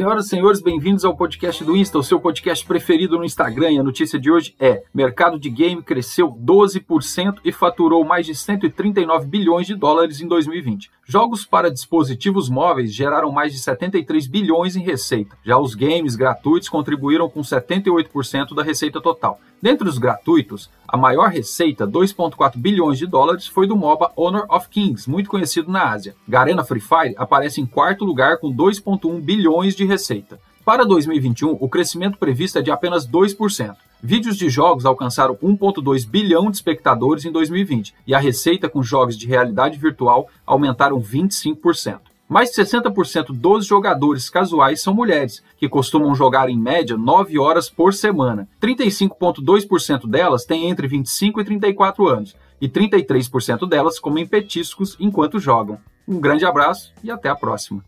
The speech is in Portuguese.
Senhoras e senhores, bem-vindos ao podcast do Insta, o seu podcast preferido no Instagram. E a notícia de hoje é: mercado de game cresceu 12% e faturou mais de 139 bilhões de dólares em 2020. Jogos para dispositivos móveis geraram mais de 73 bilhões em receita. Já os games gratuitos contribuíram com 78% da receita total. Dentre os gratuitos, a maior receita, 2,4 bilhões de dólares, foi do MOBA Honor of Kings, muito conhecido na Ásia. Garena Free Fire aparece em quarto lugar com 2,1 bilhões de receita. Para 2021, o crescimento previsto é de apenas 2%. Vídeos de jogos alcançaram 1,2 bilhão de espectadores em 2020 e a receita com jogos de realidade virtual aumentaram 25%. Mais de 60% dos jogadores casuais são mulheres, que costumam jogar em média 9 horas por semana. 35,2% delas têm entre 25 e 34 anos, e 33% delas comem petiscos enquanto jogam. Um grande abraço e até a próxima.